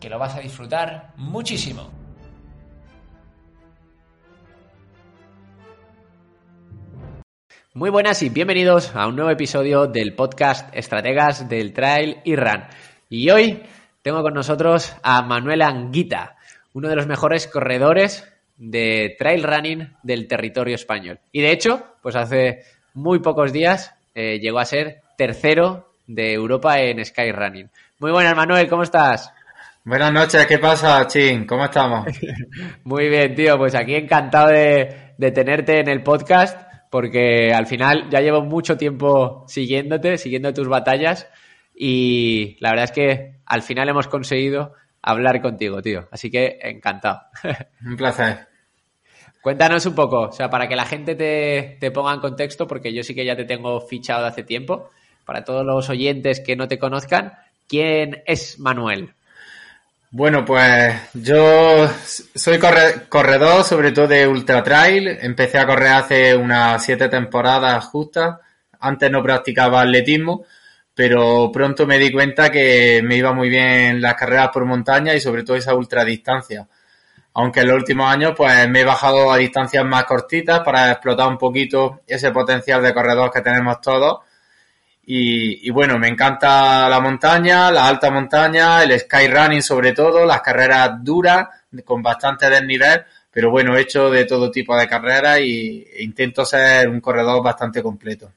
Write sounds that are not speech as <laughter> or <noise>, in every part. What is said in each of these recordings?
que lo vas a disfrutar muchísimo. Muy buenas y bienvenidos a un nuevo episodio del podcast Estrategas del Trail y Run. Y hoy tengo con nosotros a Manuel Anguita, uno de los mejores corredores de trail running del territorio español. Y de hecho, pues hace muy pocos días eh, llegó a ser tercero de Europa en Skyrunning. Muy buenas, Manuel, ¿cómo estás? Buenas noches, ¿qué pasa, Chin? ¿Cómo estamos? <laughs> Muy bien, tío, pues aquí encantado de, de tenerte en el podcast porque al final ya llevo mucho tiempo siguiéndote, siguiendo tus batallas y la verdad es que al final hemos conseguido hablar contigo, tío. Así que encantado. <laughs> Un placer. Cuéntanos un poco, o sea, para que la gente te, te ponga en contexto, porque yo sí que ya te tengo fichado de hace tiempo, para todos los oyentes que no te conozcan, ¿quién es Manuel? Bueno, pues yo soy corredor, sobre todo de ultra trail. Empecé a correr hace unas siete temporadas justas. Antes no practicaba atletismo, pero pronto me di cuenta que me iba muy bien las carreras por montaña y sobre todo esa ultradistancia. Aunque en los últimos años pues me he bajado a distancias más cortitas para explotar un poquito ese potencial de corredor que tenemos todos y, bueno, me encanta la montaña, la alta montaña, el skyrunning sobre todo, las carreras duras, con bastante desnivel, pero bueno, he hecho de todo tipo de carreras y e intento ser un corredor bastante completo.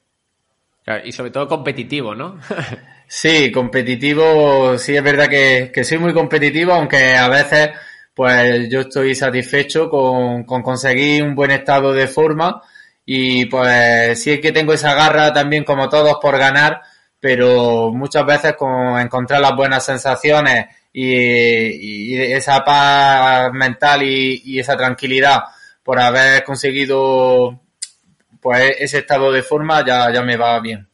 y sobre todo competitivo, ¿no? <laughs> sí, competitivo, sí es verdad que, que soy muy competitivo, aunque a veces pues yo estoy satisfecho con, con conseguir un buen estado de forma y pues sí que tengo esa garra también como todos por ganar, pero muchas veces con encontrar las buenas sensaciones y, esa paz mental y, esa tranquilidad por haber conseguido pues ese estado de forma ya, ya me va bien.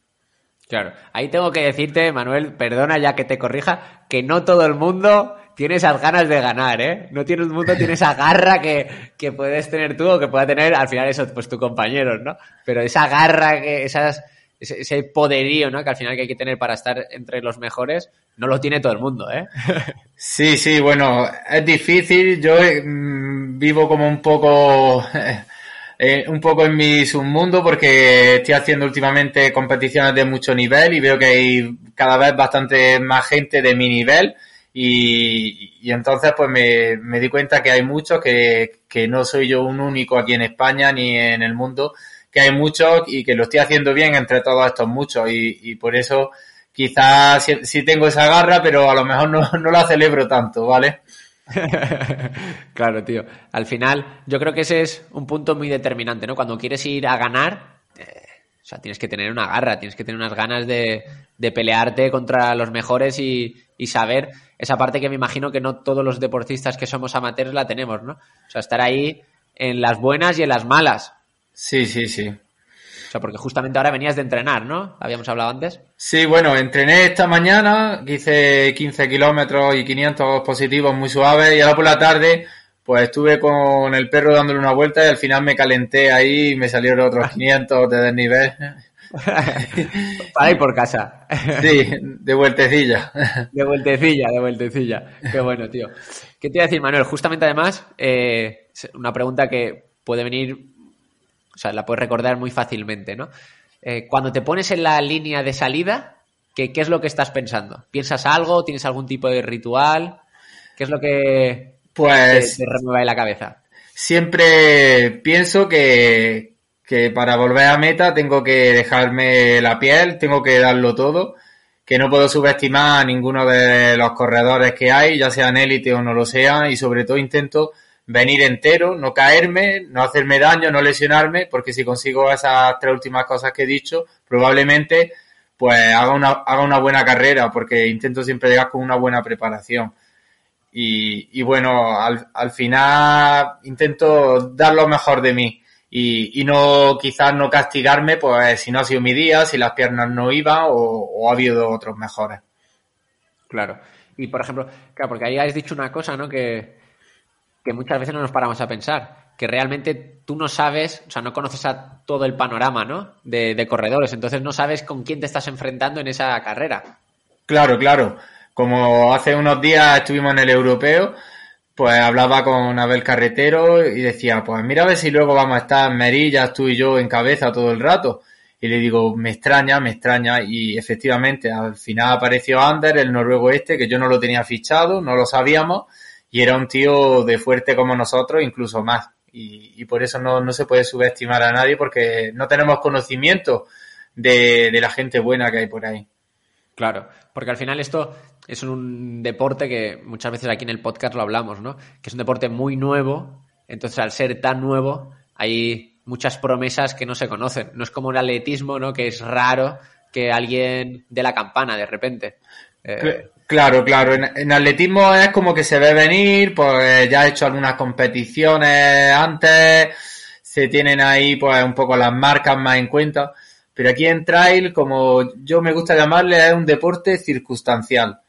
Claro, ahí tengo que decirte, Manuel, perdona ya que te corrija, que no todo el mundo tiene esas ganas de ganar, ¿eh? No tiene el mundo tiene esa garra que, que, puedes tener tú o que pueda tener al final eso, pues tu compañero, ¿no? Pero esa garra, que esas, ese, poderío, ¿no? Que al final que hay que tener para estar entre los mejores, no lo tiene todo el mundo, ¿eh? <laughs> Sí, sí, bueno, es difícil. Yo mm, vivo como un poco, <laughs> eh, un poco en mi submundo porque estoy haciendo últimamente competiciones de mucho nivel y veo que hay cada vez bastante más gente de mi nivel y, entonces pues me, me, di cuenta que hay muchos, que, que no soy yo un único aquí en España ni en el mundo, que hay muchos y que lo estoy haciendo bien entre todos estos muchos y, y por eso quizás sí, tengo esa garra, pero a lo mejor no, no la celebro tanto, ¿vale? <laughs> claro, tío. Al final, yo creo que ese es un punto muy determinante, ¿no? Cuando quieres ir a ganar, eh, o sea, tienes que tener una garra, tienes que tener unas ganas de, de pelearte contra los mejores y, y saber esa parte que me imagino que no todos los deportistas que somos amateurs la tenemos, ¿no? O sea, estar ahí en las buenas y en las malas. Sí, sí, sí. O sea, porque justamente ahora venías de entrenar, ¿no? Habíamos hablado antes. Sí, bueno, entrené esta mañana, hice 15 kilómetros y 500 positivos muy suaves y ahora por la tarde pues estuve con el perro dándole una vuelta y al final me calenté ahí y me salieron otros <laughs> 500 de desnivel. Para ir por casa. Sí, de vueltecilla. De vueltecilla, de vueltecilla. Qué bueno, tío. ¿Qué te iba a decir, Manuel? Justamente además, eh, una pregunta que puede venir, o sea, la puedes recordar muy fácilmente, ¿no? Eh, cuando te pones en la línea de salida, ¿qué, ¿qué es lo que estás pensando? ¿Piensas algo? ¿Tienes algún tipo de ritual? ¿Qué es lo que pues, te, remueve la cabeza? siempre pienso que, que para volver a meta tengo que dejarme la piel, tengo que darlo todo, que no puedo subestimar a ninguno de los corredores que hay, ya sean élite o no lo sean, y sobre todo intento venir entero, no caerme, no hacerme daño, no lesionarme, porque si consigo esas tres últimas cosas que he dicho, probablemente pues haga una, haga una buena carrera, porque intento siempre llegar con una buena preparación. Y, y bueno, al, al final intento dar lo mejor de mí y, y no quizás no castigarme pues si no ha sido mi día, si las piernas no iban o, o ha habido otros mejores. Claro. Y por ejemplo, claro, porque ahí has dicho una cosa, ¿no? Que, que muchas veces no nos paramos a pensar, que realmente tú no sabes, o sea, no conoces a todo el panorama, ¿no? De, de corredores, entonces no sabes con quién te estás enfrentando en esa carrera. Claro, claro. Como hace unos días estuvimos en el europeo, pues hablaba con Abel Carretero y decía, pues mira a ver si luego vamos a estar Merillas, tú y yo en cabeza todo el rato. Y le digo, me extraña, me extraña. Y efectivamente, al final apareció Ander, el noruego este, que yo no lo tenía fichado, no lo sabíamos, y era un tío de fuerte como nosotros, incluso más. Y, y por eso no, no, se puede subestimar a nadie, porque no tenemos conocimiento de, de la gente buena que hay por ahí. Claro, porque al final esto es un deporte que muchas veces aquí en el podcast lo hablamos, ¿no? Que es un deporte muy nuevo, entonces al ser tan nuevo hay muchas promesas que no se conocen. No es como el atletismo, ¿no? Que es raro que alguien dé la campana de repente. Eh... Claro, claro. En, atletismo es como que se ve venir, pues ya ha hecho algunas competiciones antes, se tienen ahí pues un poco las marcas más en cuenta. Pero aquí en trail, como yo me gusta llamarle, es un deporte circunstancial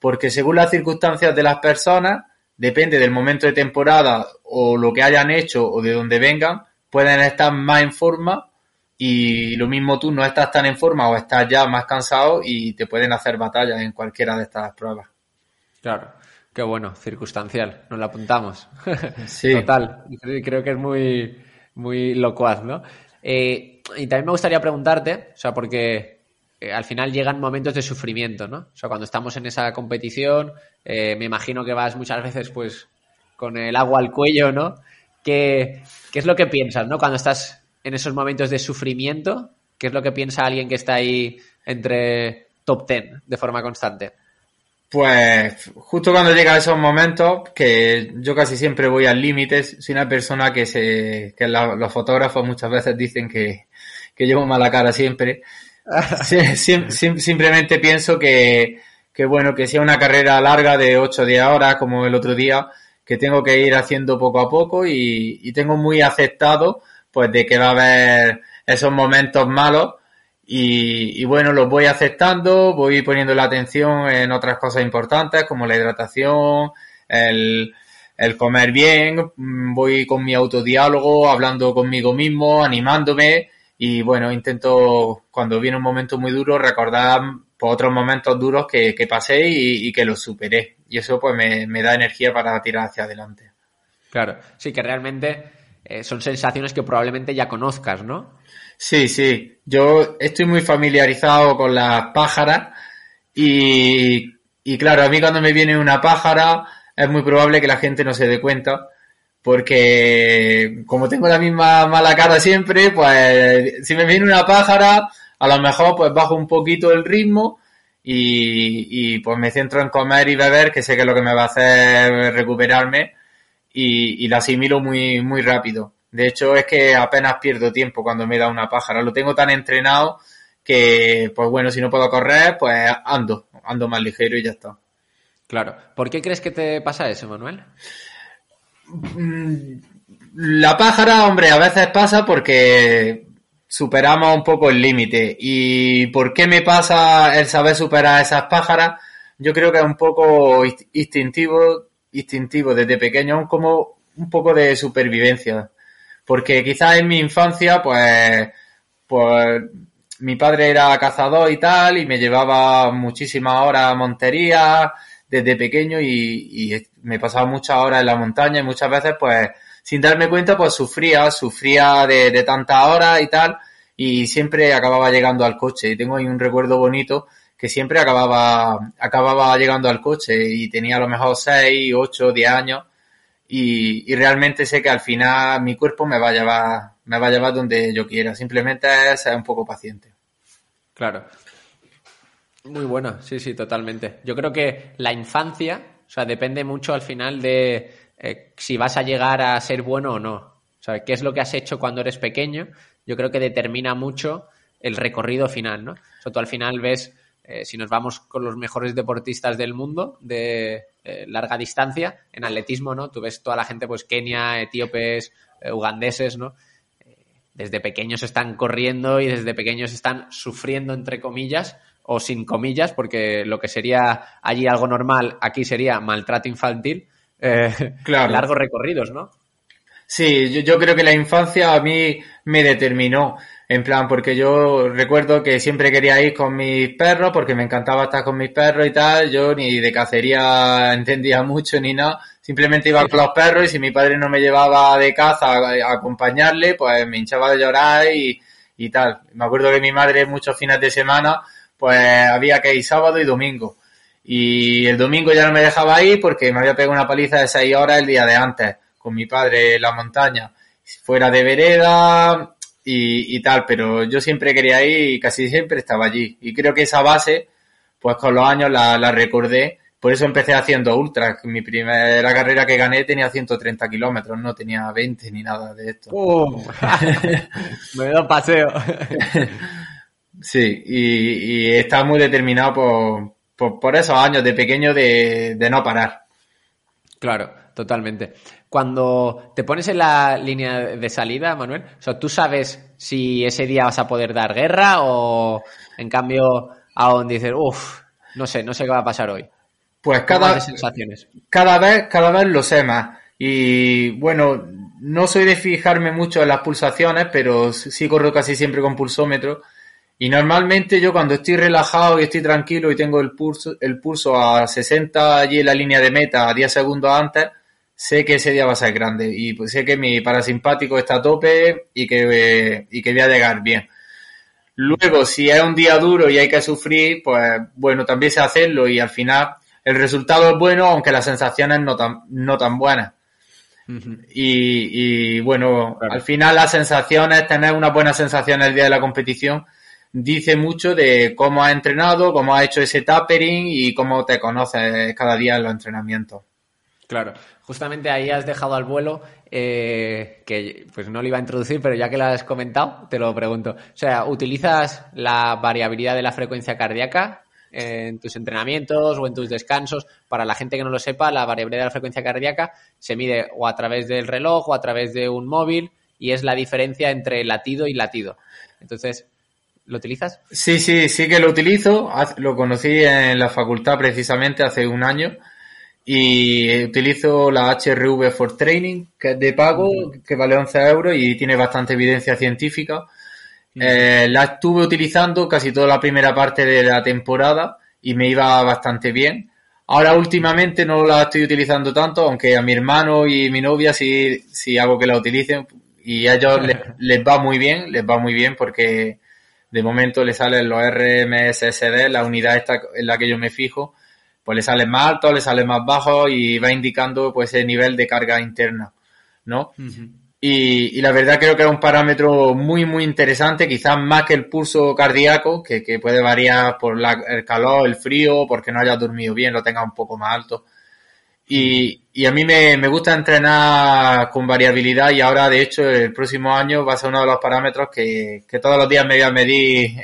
porque según las circunstancias de las personas, depende del momento de temporada o lo que hayan hecho o de dónde vengan, pueden estar más en forma y lo mismo tú no estás tan en forma o estás ya más cansado y te pueden hacer batallas en cualquiera de estas pruebas. Claro, qué bueno, circunstancial, nos lo apuntamos. Sí. <laughs> Total, creo que es muy, muy locuaz, ¿no? Eh, y también me gustaría preguntarte, o sea, porque eh, al final llegan momentos de sufrimiento, ¿no? O sea, cuando estamos en esa competición, eh, me imagino que vas muchas veces, pues, con el agua al cuello, ¿no? ¿Qué, ¿Qué, es lo que piensas, ¿no? Cuando estás en esos momentos de sufrimiento, ¿qué es lo que piensa alguien que está ahí entre top ten de forma constante? Pues justo cuando llega esos momentos, que yo casi siempre voy al límite, soy una persona que se, que los fotógrafos muchas veces dicen que, que llevo mala cara siempre, <laughs> Sí, sim, sim, simplemente pienso que, que, bueno, que sea una carrera larga de 8 o 10 horas como el otro día, que tengo que ir haciendo poco a poco y, y, tengo muy aceptado pues de que va a haber esos momentos malos y, y, bueno, los voy aceptando, voy poniendo la atención en otras cosas importantes como la hidratación, el, el comer bien, voy con mi autodiálogo, hablando conmigo mismo, animándome y bueno, intento cuando viene un momento muy duro recordar por otros momentos duros que, que pasé y, y, que los superé. Y eso pues me, me, da energía para tirar hacia adelante. Claro, sí que realmente eh, son sensaciones que probablemente ya conozcas, ¿no? Sí, sí. Yo estoy muy familiarizado con las pájaras y, y claro, a mí cuando me viene una pájara es muy probable que la gente no se dé cuenta porque como tengo la misma mala cara siempre, pues si me viene una pájara, a lo mejor pues bajo un poquito el ritmo y, y pues me centro en comer y beber, que sé que es lo que me va a hacer recuperarme y, y la asimilo muy, muy rápido. De hecho, es que apenas pierdo tiempo cuando me da una pájara. Lo tengo tan entrenado que, pues bueno, si no puedo correr, pues ando, ando más ligero y ya está. Claro. ¿Por qué crees que te pasa eso, Manuel? La pájara, hombre, a veces pasa porque superamos un poco el límite. ¿Y por qué me pasa el saber superar esas pájaras? Yo creo que es un poco instintivo, instintivo desde pequeño, como un poco de supervivencia. Porque quizás en mi infancia, pues, pues, mi padre era cazador y tal, y me llevaba muchísimas horas a montería, desde pequeño y, me pasaba muchas horas en la montaña y muchas veces pues sin darme cuenta pues sufría, sufría de, de tantas horas y tal y siempre acababa llegando al coche y tengo ahí un recuerdo bonito que siempre acababa, acababa llegando al coche y tenía a lo mejor 6, 8, 10 años y, realmente sé que al final mi cuerpo me va a llevar, me va a llevar donde yo quiera. Simplemente es ser un poco paciente. Claro. Muy bueno, sí, sí, totalmente. Yo creo que la infancia, o sea, depende mucho al final de eh, si vas a llegar a ser bueno o no. O sea, qué es lo que has hecho cuando eres pequeño, yo creo que determina mucho el recorrido final, ¿no? O tú al final ves, eh, si nos vamos con los mejores deportistas del mundo de eh, larga distancia, en atletismo, ¿no? Tú ves toda la gente, pues Kenia, etíopes, ugandeses, ¿no? desde pequeños están corriendo y desde pequeños están sufriendo, entre comillas, o sin comillas, porque lo que sería allí algo normal, aquí sería maltrato infantil, eh, <laughs> largos recorridos, ¿no? Sí, yo, creo que la infancia a mí me determinó. En plan, porque yo recuerdo que siempre quería ir con mis perros, porque me encantaba estar con mis perros y tal. Yo ni de cacería <laughs> entendía mucho ni nada. Simplemente iba con los perros y si mi padre no me llevaba de caza a, acompañarle, pues me hinchaba de llorar y, y tal. Me acuerdo que mi madre muchos fines de semana, pues había que ir sábado y domingo. Y el domingo ya no me dejaba ir porque me había pegado una paliza de seis horas el día de antes con mi padre en la montaña, fuera de vereda y, tal, pero yo siempre quería ir y casi siempre estaba allí. Y creo que esa base, pues con los años la, la recordé. Por eso empecé haciendo ultras. Mi primera carrera que gané tenía 130 kilómetros, no tenía 20 ni nada de esto. ¡Oh! <laughs> Me da paseo. <laughs> sí, y, y estaba muy determinado por, por, por, esos años de pequeño de, de no parar. Claro, totalmente. Cuando te pones en la línea de salida, Manuel, o sea, ¿tú sabes si ese día vas a poder dar guerra o en cambio aún dices, uff, no sé, no sé qué va a pasar hoy? Pues cada, sensaciones? cada vez, cada vez lo sé más. Y bueno, no soy de fijarme mucho en las pulsaciones, pero sí corro casi siempre con pulsómetro. Y normalmente yo cuando estoy relajado y estoy tranquilo y tengo el pulso, el pulso a 60 allí en la línea de meta, a 10 segundos antes, sé que ese día va a ser grande y pues sé que mi parasimpático está a tope y que, y que voy a llegar bien. Luego, si es un día duro y hay que sufrir, pues bueno, también sé hacerlo y al final el resultado es bueno, aunque las sensaciones no tan, no tan buenas. y, y, bueno, al final las sensaciones, tener una buena sensación el día de la competición, dice mucho de cómo has entrenado, cómo has hecho ese tapering y cómo te conoces cada día en los entrenamientos. Claro, justamente ahí has dejado al vuelo, eh, que pues no lo iba a introducir, pero ya que lo has comentado, te lo pregunto. O sea, ¿utilizas la variabilidad de la frecuencia cardíaca en tus entrenamientos o en tus descansos? Para la gente que no lo sepa, la variabilidad de la frecuencia cardíaca se mide o a través del reloj o a través de un móvil y es la diferencia entre latido y latido. Entonces, ¿Lo utilizas? Sí, sí, sí que lo utilizo. Lo conocí en la facultad precisamente hace un año y utilizo la HRV for Training, que es de pago, que vale 11 euros y tiene bastante evidencia científica. Eh, la estuve utilizando casi toda la primera parte de la temporada y me iba bastante bien. Ahora últimamente no la estoy utilizando tanto, aunque a mi hermano y mi novia sí, sí hago que la utilicen y a ellos <laughs> les, les, va muy bien, les va muy bien porque de momento le salen los RMSSD, la unidad esta en la que yo me fijo, pues le sale más alto, le sale más bajo y va indicando pues el nivel de carga interna, ¿no? y, y, la verdad creo que es un parámetro muy, muy interesante, quizás más que el pulso cardíaco, que, que puede variar por la, el calor, el frío, porque no haya dormido bien, lo tenga un poco más alto. Y, y a mí me, me, gusta entrenar con variabilidad y ahora, de hecho, el próximo año va a ser uno de los parámetros que, que todos los días me voy a medir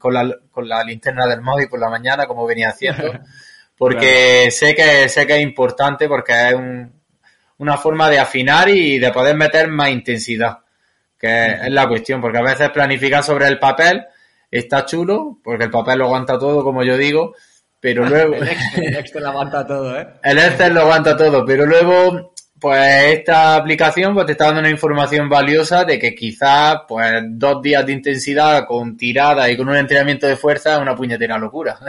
con, la, con la linterna del móvil por la mañana, como venía haciendo, <laughs> porque sé, que, sé que es importante porque es un, una forma de afinar y de poder meter más intensidad, que es la cuestión, porque a veces planificar sobre el papel está chulo, porque el papel lo aguanta todo, como yo digo, pero <laughs> luego... el, Excel, lo aguanta todo, ¿eh? El Excel lo aguanta todo, pero luego, pues esta aplicación pues te está dando una información valiosa de que quizás, pues, dos días de intensidad con tirada y con un entrenamiento de fuerza es una puñetera locura. <laughs>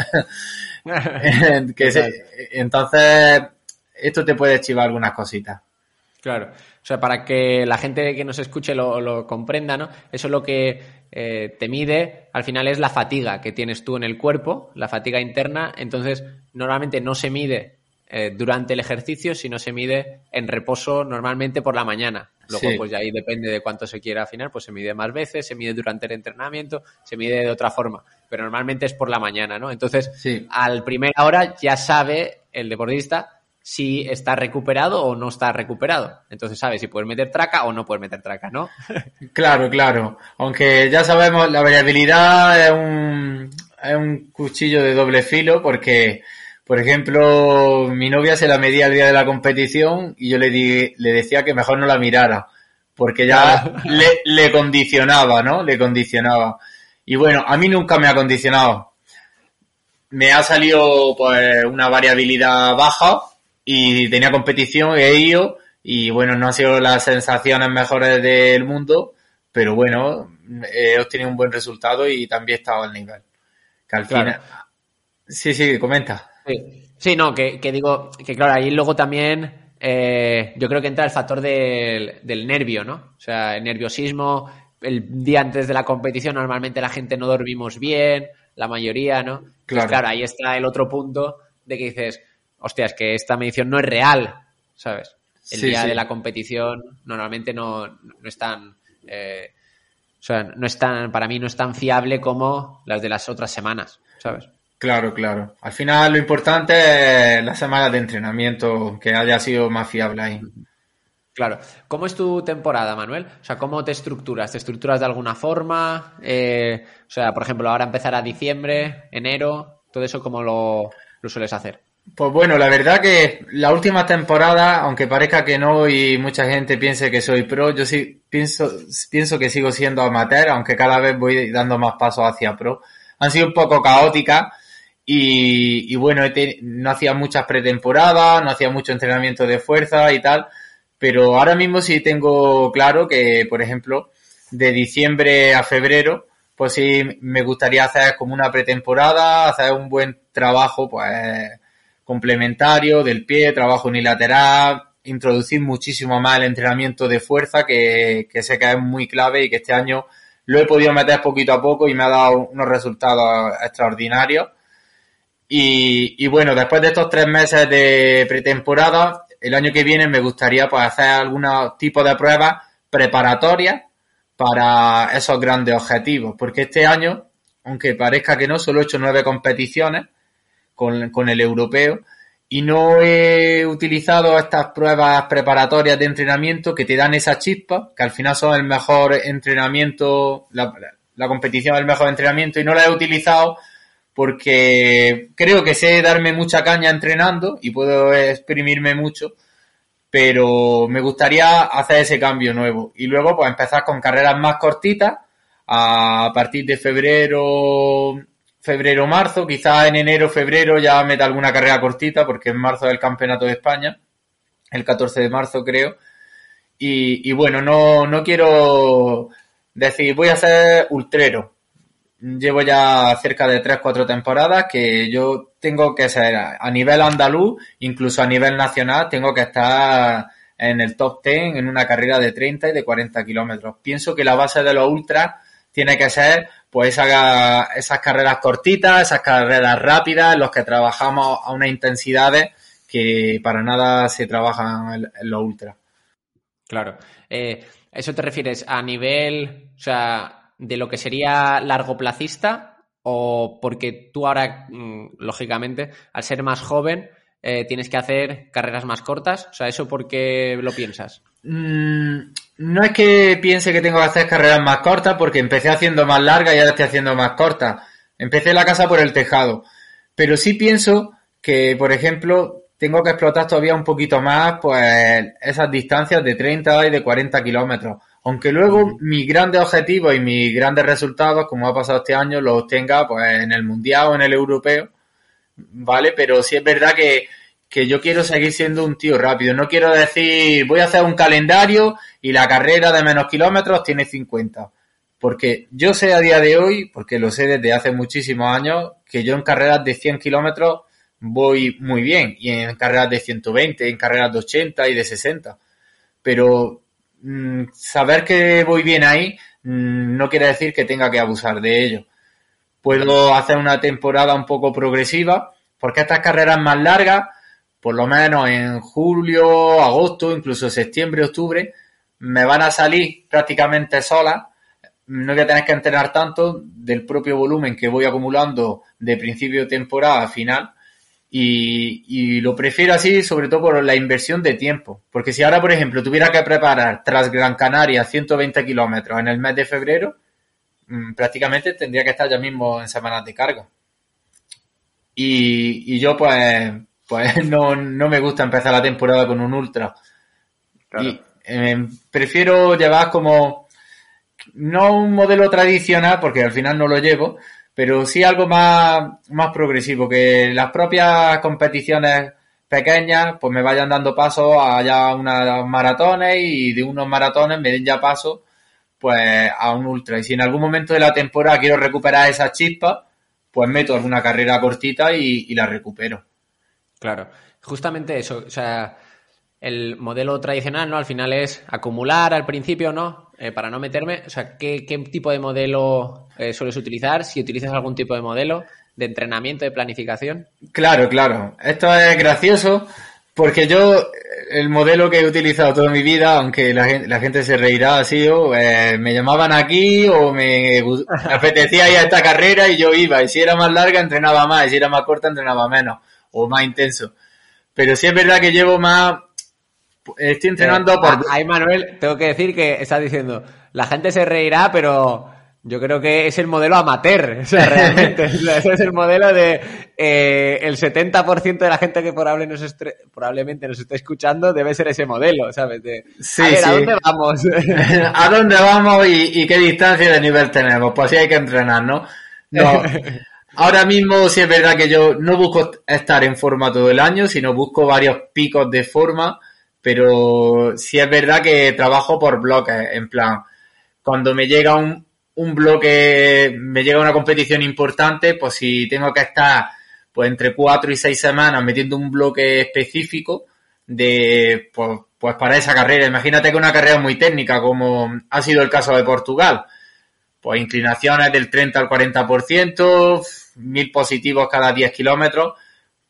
<laughs> entonces, esto te puede chivar algunas cositas. Claro. O sea, para que la gente que nos escuche lo, lo comprenda, ¿no? Eso es lo que eh, te mide, al final es la fatiga que tienes tú en el cuerpo, la fatiga interna. Entonces, normalmente no se mide eh, durante el ejercicio, sino se mide en reposo normalmente por la mañana. Luego, Sí. pues ya ahí depende de cuánto se quiera afinar, pues se mide más veces, se mide durante el entrenamiento, se mide de otra forma. Pero normalmente es por la mañana, ¿no? Entonces, Sí. al primera hora ya sabe el deportista si está recuperado o no está recuperado. Entonces sabe si puedes meter traca o no puedes meter traca, ¿no? <laughs> Claro, claro. Aunque ya sabemos, la variabilidad es un, es un cuchillo de doble filo porque, por ejemplo, mi novia se la medía el día de la competición y yo le, di, le decía que mejor no la mirara porque ya Claro. <laughs> le, le condicionaba, ¿no? Le condicionaba. Y bueno, a mí nunca me ha condicionado. Me ha salido pues una variabilidad baja y tenía competición, he ido y bueno, no han sido las sensaciones mejores del mundo, pero bueno, he obtenido un buen resultado y también he estado al nivel. Que al Claro. final... Sí, sí, comenta. Sí, Sí, no, que, que digo que claro, ahí luego también eh, yo creo que entra el factor del, del nervio, ¿no? O sea, el nerviosismo, el día antes de la competición normalmente la gente no dormimos bien, la mayoría, ¿no? Claro. claro, ahí está el otro punto de que dices, hostia, es que esta medición no es real, ¿sabes? El Sí, día sí. de la competición normalmente no, no es tan... eh, o sea, no es tan, para mí no es tan fiable como las de las otras semanas, ¿sabes? Claro, claro. Al final lo importante es la semana de entrenamiento, que haya sido más fiable ahí. Claro. ¿Cómo es tu temporada, Manuel? O sea, ¿cómo te estructuras? ¿Te estructuras de alguna forma? Eh, o sea, por ejemplo, ahora empezará diciembre, enero, todo eso, ¿cómo lo, lo sueles hacer? Pues bueno, la verdad que la última temporada, aunque parezca que no y mucha gente piense que soy pro, yo sí pienso, pienso que sigo siendo amateur, aunque cada vez voy dando más pasos hacia pro. Han sido un poco caóticas y, y bueno, no hacía muchas pretemporadas, no hacía mucho entrenamiento de fuerza y tal, pero ahora mismo sí tengo claro que, por ejemplo, de diciembre a febrero, pues sí me gustaría hacer como una pretemporada, hacer un buen trabajo, pues complementario del pie, trabajo unilateral, introducir muchísimo más el entrenamiento de fuerza, que, que sé que es muy clave y que este año lo he podido meter poquito a poco y me ha dado unos resultados extraordinarios. Y, bueno, después de estos tres meses de pretemporada, el año que viene me gustaría pues hacer algunos tipos de pruebas preparatorias para esos grandes objetivos, porque este año, aunque parezca que no, solo he hecho nueve competiciones con, el europeo y no he utilizado estas pruebas preparatorias de entrenamiento que te dan esa chispa, que al final son el mejor entrenamiento, la, la competición es el mejor entrenamiento y no la he utilizado porque creo que sé darme mucha caña entrenando y puedo exprimirme mucho, pero me gustaría hacer ese cambio nuevo. Y luego pues empezar con carreras más cortitas a partir de febrero febrero marzo quizás en enero febrero ya meta alguna carrera cortita porque en marzo es el campeonato de España el 14 de marzo creo y, y bueno no no quiero decir voy a ser ultrero llevo ya cerca de 3-4 temporadas que yo tengo que ser a nivel andaluz, incluso a nivel nacional, tengo que estar en el top 10 en una carrera de 30 y de 40 kilómetros. Pienso que la base de los ultras tiene que ser pues esa, esas carreras cortitas, esas carreras rápidas, en los que trabajamos a unas intensidades que para nada se trabajan en, los ultras. Claro. Eh, ¿Eso te refieres a nivel, o sea, de lo que sería largoplacista o porque tú ahora, mm, lógicamente, al ser más joven, eh, tienes que hacer carreras más cortas? O sea, ¿eso por qué lo piensas? Mm, no es que piense que tengo que hacer carreras más cortas porque empecé haciendo más largas y ahora estoy haciendo más cortas. Empecé la casa por el tejado. Pero sí pienso que, por ejemplo, tengo que explotar todavía un poquito más pues esas distancias de 30 y de 40 kilómetros. Aunque luego mis grandes objetivos y mis grandes resultados, como ha pasado este año, los tenga pues en el mundial o en el europeo, ¿vale? Pero sí es verdad que, que yo quiero seguir siendo un tío rápido. No quiero decir, voy a hacer un calendario y la carrera de menos kilómetros tiene 50. Porque yo sé a día de hoy, porque lo sé desde hace muchísimos años, que yo en carreras de 100 kilómetros voy muy bien. Y en carreras de 120, en carreras de 80 y de 60. Pero mmm, saber que voy bien ahí mmm, no quiere decir que tenga que abusar de ello. Puedo hacer una temporada un poco progresiva, porque estas carreras más largas, por lo menos en julio, agosto, incluso septiembre, octubre, me van a salir prácticamente solas. No voy a tener que entrenar tanto del propio volumen que voy acumulando de principio de temporada a final. Y, y, lo prefiero así, sobre todo por la inversión de tiempo. Porque si ahora, por ejemplo, tuviera que preparar tras Gran Canaria 120 kilómetros en el mes de febrero, mm, prácticamente tendría que estar ya mismo en semanas de carga. Y, y yo, pues, pues <laughs> no, no, me gusta empezar la temporada con un ultra. Claro. Y, eh, prefiero llevar como, no un modelo tradicional, porque al final no lo llevo, pero sí algo más, más progresivo, que las propias competiciones pequeñas pues me vayan dando paso a ya unas maratones y de unos maratones me den ya paso pues a un ultra. Y si en algún momento de la temporada quiero recuperar esa chispa, pues meto alguna carrera cortita y, y la recupero. Claro, justamente eso, o sea, el modelo tradicional, ¿no? Al final es acumular al principio, ¿no? Eh, para no meterme, o sea, ¿qué, qué tipo de modelo eh, sueles utilizar? Si utilizas algún tipo de modelo de entrenamiento, de planificación. Claro, claro. Esto es gracioso porque yo, el modelo que he utilizado toda mi vida, aunque la gente, la gente se reirá así, o, eh, me llamaban aquí o me, me apetecía ir a esta carrera y yo iba. Y si era más larga, entrenaba más. Y si era más corta, entrenaba menos o más intenso. Pero sí es verdad que llevo más Estoy entrenando por. Ahí, Manuel, tengo que decir que estás diciendo, la gente se reirá, pero yo creo que es el modelo amateur, o sea, realmente. <laughs> ese es el modelo de eh, el 70% de la gente que probable nos estre... probablemente nos esté escuchando debe ser ese modelo, ¿sabes? De, sí, a ver, sí. ¿a dónde vamos? <laughs> ¿A dónde vamos y, y, qué distancia de nivel tenemos? Pues sí hay que entrenar, ¿no? No. <laughs> Ahora mismo sí es verdad que yo no busco estar en forma todo el año, sino busco varios picos de forma pero sí es verdad que trabajo por bloques, en plan, cuando me llega un, un bloque, me llega una competición importante, pues si tengo que estar pues entre cuatro y seis semanas metiendo un bloque específico de pues, pues para esa carrera. Imagínate que una carrera muy técnica, como ha sido el caso de Portugal. Pues inclinaciones del 30 al 40%, mil positivos cada 10 kilómetros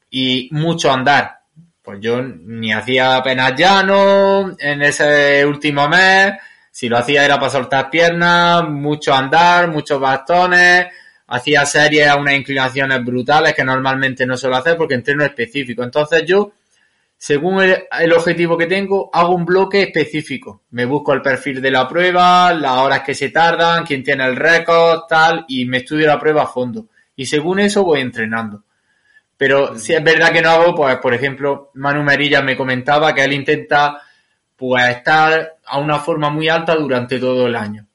y mucho andar pues yo ni hacía apenas llano en ese último mes. Si lo hacía era para soltar piernas, mucho andar, muchos bastones. Hacía series a unas inclinaciones brutales que normalmente no suelo hacer porque entreno específico. Entonces yo, según el, objetivo que tengo, hago un bloque específico. Me busco el perfil de la prueba, las horas que se tardan, quién tiene el récord, tal, y me estudio la prueba a fondo. Y según eso voy entrenando. Pero si es verdad que no hago, pues por ejemplo, Manu Merilla me comentaba que él intenta pues estar a una forma muy alta durante todo el año.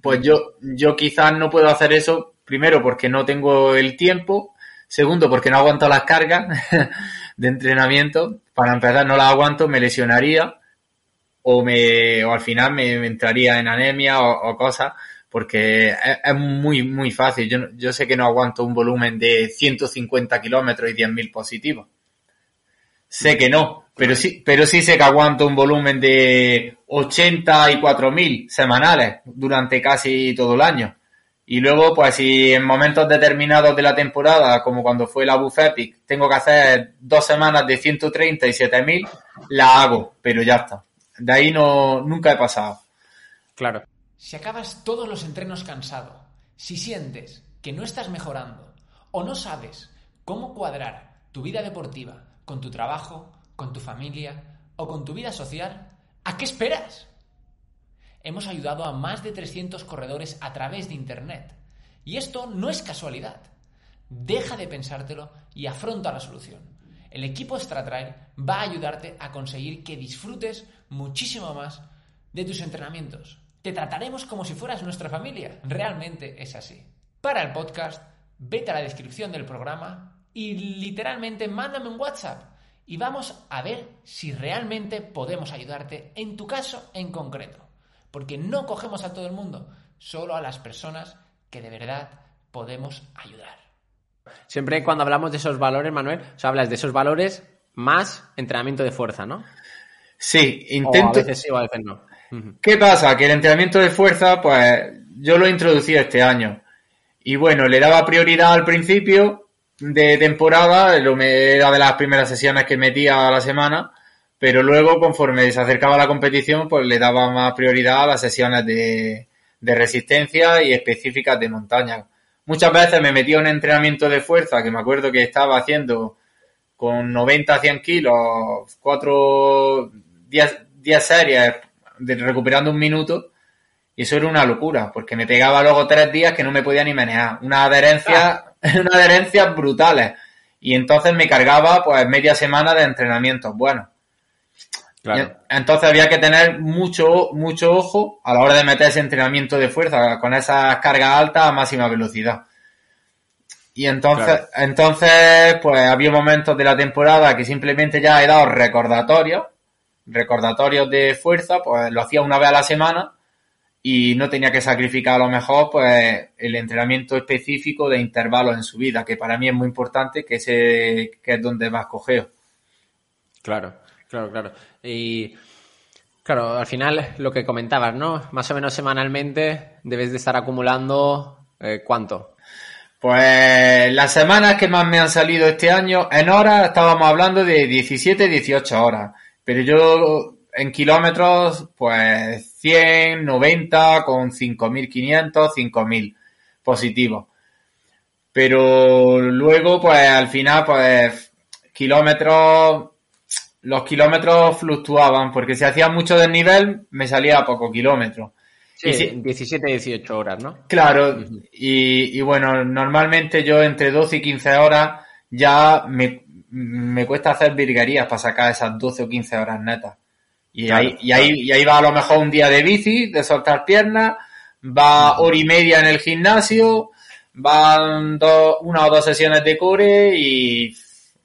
Pues yo, yo quizás no puedo hacer eso, primero porque no tengo el tiempo, segundo porque no aguanto las cargas <laughs> de entrenamiento, para empezar no las aguanto, me lesionaría o me, o al final me, me entraría en anemia o, o cosas porque es, muy, muy fácil. Yo, yo sé que no aguanto un volumen de 150 kilómetros y 10.000 positivos. Sé que no, pero sí, pero sí sé que aguanto un volumen de 84.000 semanales durante casi todo el año. Y luego, pues si en momentos determinados de la temporada, como cuando fue la Buff Epic, tengo que hacer dos semanas de 137.000, la hago, pero ya está. De ahí no, nunca he pasado. Claro. Si acabas todos los entrenos cansado, si sientes que no estás mejorando o no sabes cómo cuadrar tu vida deportiva con tu trabajo, con tu familia o con tu vida social, ¿a qué esperas? Hemos ayudado a más de 300 corredores a través de Internet. Y esto no es casualidad. Deja de pensártelo y afronta la solución. El equipo StraTrail va a ayudarte a conseguir que disfrutes muchísimo más de tus entrenamientos. Te trataremos como si fueras nuestra familia. Realmente es así. Para el podcast, vete a la descripción del programa y literalmente mándame un WhatsApp y vamos a ver si realmente podemos ayudarte en tu caso en concreto. Porque no cogemos a todo el mundo, solo a las personas que de verdad podemos ayudar. Siempre cuando hablamos de esos valores, Manuel, o sea, hablas de esos valores más entrenamiento de fuerza, ¿no? Sí, intento. O a veces sí o a veces no. ¿Qué pasa? Que el entrenamiento de fuerza, pues yo lo introducí este año. Y bueno, le daba prioridad al principio de temporada lo me, era de las primeras sesiones que metía a la semana, pero luego conforme se acercaba la competición, pues le daba más prioridad a las sesiones de, resistencia y específicas de montaña. Muchas veces me metía un entrenamiento de fuerza, que me acuerdo que estaba haciendo con 90 a 100 kilos, 4, 10, 10 series, de, recuperando un minuto, y eso era una locura, porque me pegaba luego tres días que no me podía ni menear. Una adherencia, <laughs> una adherencia brutales. Y entonces me cargaba pues media semana de entrenamientos. Bueno. Entonces había que tener mucho, mucho ojo a la hora de meter ese entrenamiento de fuerza con esas cargas altas a máxima velocidad. Y entonces, entonces, pues había momentos de la temporada que simplemente ya he dado recordatorios, recordatorios de fuerza, pues lo hacía una vez a la semana y no tenía que sacrificar a lo mejor pues el entrenamiento específico de intervalos en su vida, que para mí es muy importante, que, ese, que es donde más cogeo. Claro, claro, claro. Y claro, al final lo que comentabas, ¿no? Más o menos semanalmente debes de estar acumulando eh, ¿cuánto? Pues las semanas que más me han salido este año, en horas estábamos hablando de 17, 18 horas. Pero yo en kilómetros, pues 100, 90, con 5.500, 5.000 positivos. Pero luego, pues al final, pues kilómetros, los kilómetros fluctuaban, porque si hacía mucho desnivel, me salía a poco kilómetro. Sí, 17, 18 horas, ¿no? Claro, y, y, bueno, normalmente yo entre 12 y 15 horas ya me, me cuesta hacer virguerías para sacar esas 12 o 15 horas netas. Y, ahí, y, ahí, y ahí va a lo mejor un día de bici, de soltar piernas, va hora y media en el gimnasio, van dos, una o dos sesiones de core y,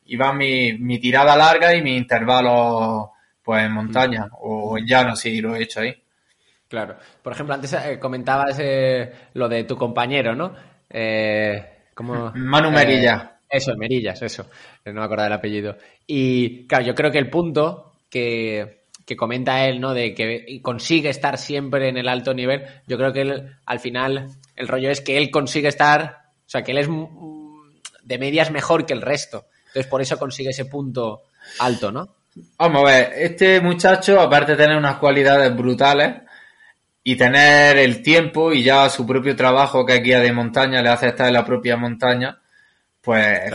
y va mi, mi tirada larga y mi intervalo pues en montaña o en llano si lo he hecho ahí. Claro. Por ejemplo, antes eh, comentabas eh, lo de tu compañero, ¿no? Eh, ¿cómo? Manu Merilla. Eso, Merillas, eso. No me acuerdo del apellido. Y claro, yo creo que el punto que, que comenta él, ¿no? De que consigue estar siempre en el alto nivel. Yo creo que él, al final, el rollo es que él consigue estar, o sea, que él es de medias mejor que el resto. Entonces, por eso consigue ese punto alto, ¿no? Vamos a ver, este muchacho, aparte de tener unas cualidades brutales y tener el tiempo y ya su propio trabajo que guía de montaña le hace estar en la propia montaña, pues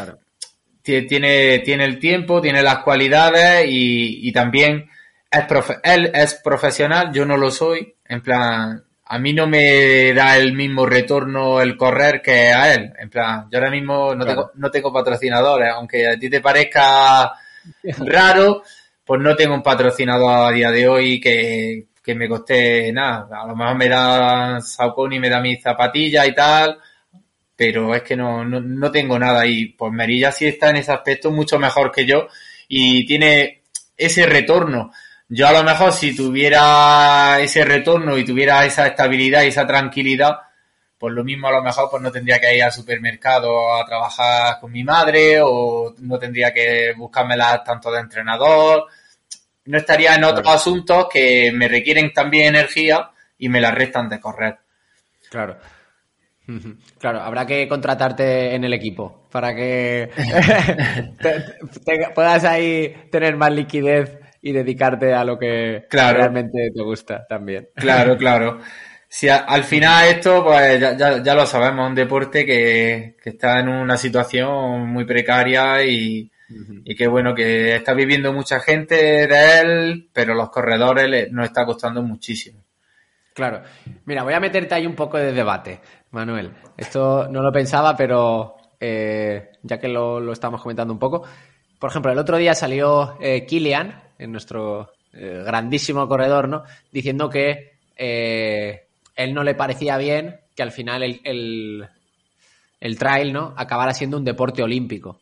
tiene, tiene el tiempo, tiene las cualidades y, y también es él es profesional, yo no lo soy. En plan, a mí no me da el mismo retorno el correr que a él. En plan, yo ahora mismo no, tengo, no tengo patrocinadores, aunque a ti te parezca <laughs> raro, pues no tengo un patrocinador a día de hoy que, que me coste nada. A lo mejor me da Saucony, me da mis zapatillas y tal, pero es que no, no, no tengo nada y pues Merilla sí está en ese aspecto mucho mejor que yo y tiene ese retorno yo a lo mejor si tuviera ese retorno y tuviera esa estabilidad y esa tranquilidad, pues lo mismo a lo mejor pues no tendría que ir al supermercado a trabajar con mi madre o no tendría que buscármela tanto de entrenador. No estaría en otros asuntos que me requieren también energía y me la restan de correr. Claro. Claro, habrá que contratarte en el equipo para que <laughs> puedas ahí tener más liquidez y dedicarte a lo que realmente te gusta también. Claro, <laughs> claro. Si al final esto, pues ya, ya, lo sabemos, un deporte que, está en una situación muy precaria y, y que bueno, que está viviendo mucha gente de él, pero los corredores nos está costando muchísimo. Claro. Mira, voy a meterte ahí un poco de debate, Manuel. Esto no lo pensaba, pero eh, ya que lo, estamos comentando un poco. Por ejemplo, el otro día salió eh, Kilian, en nuestro eh, grandísimo corredor, ¿no? Diciendo que eh, él no le parecía bien que al final el, el, el, trail, ¿no? Acabara siendo un deporte olímpico.